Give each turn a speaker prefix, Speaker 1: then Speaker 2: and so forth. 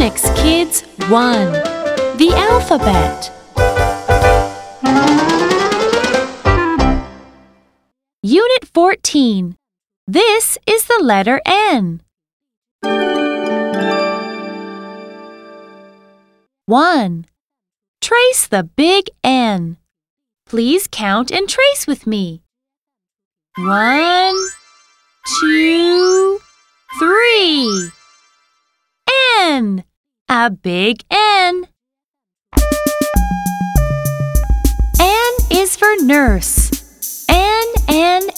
Speaker 1: Kids 1 The Alphabet Unit 14 This is the letter N. 1. Trace the big N. Please count and trace with me. One, two, three. N a big N. N is for nurse. N, N,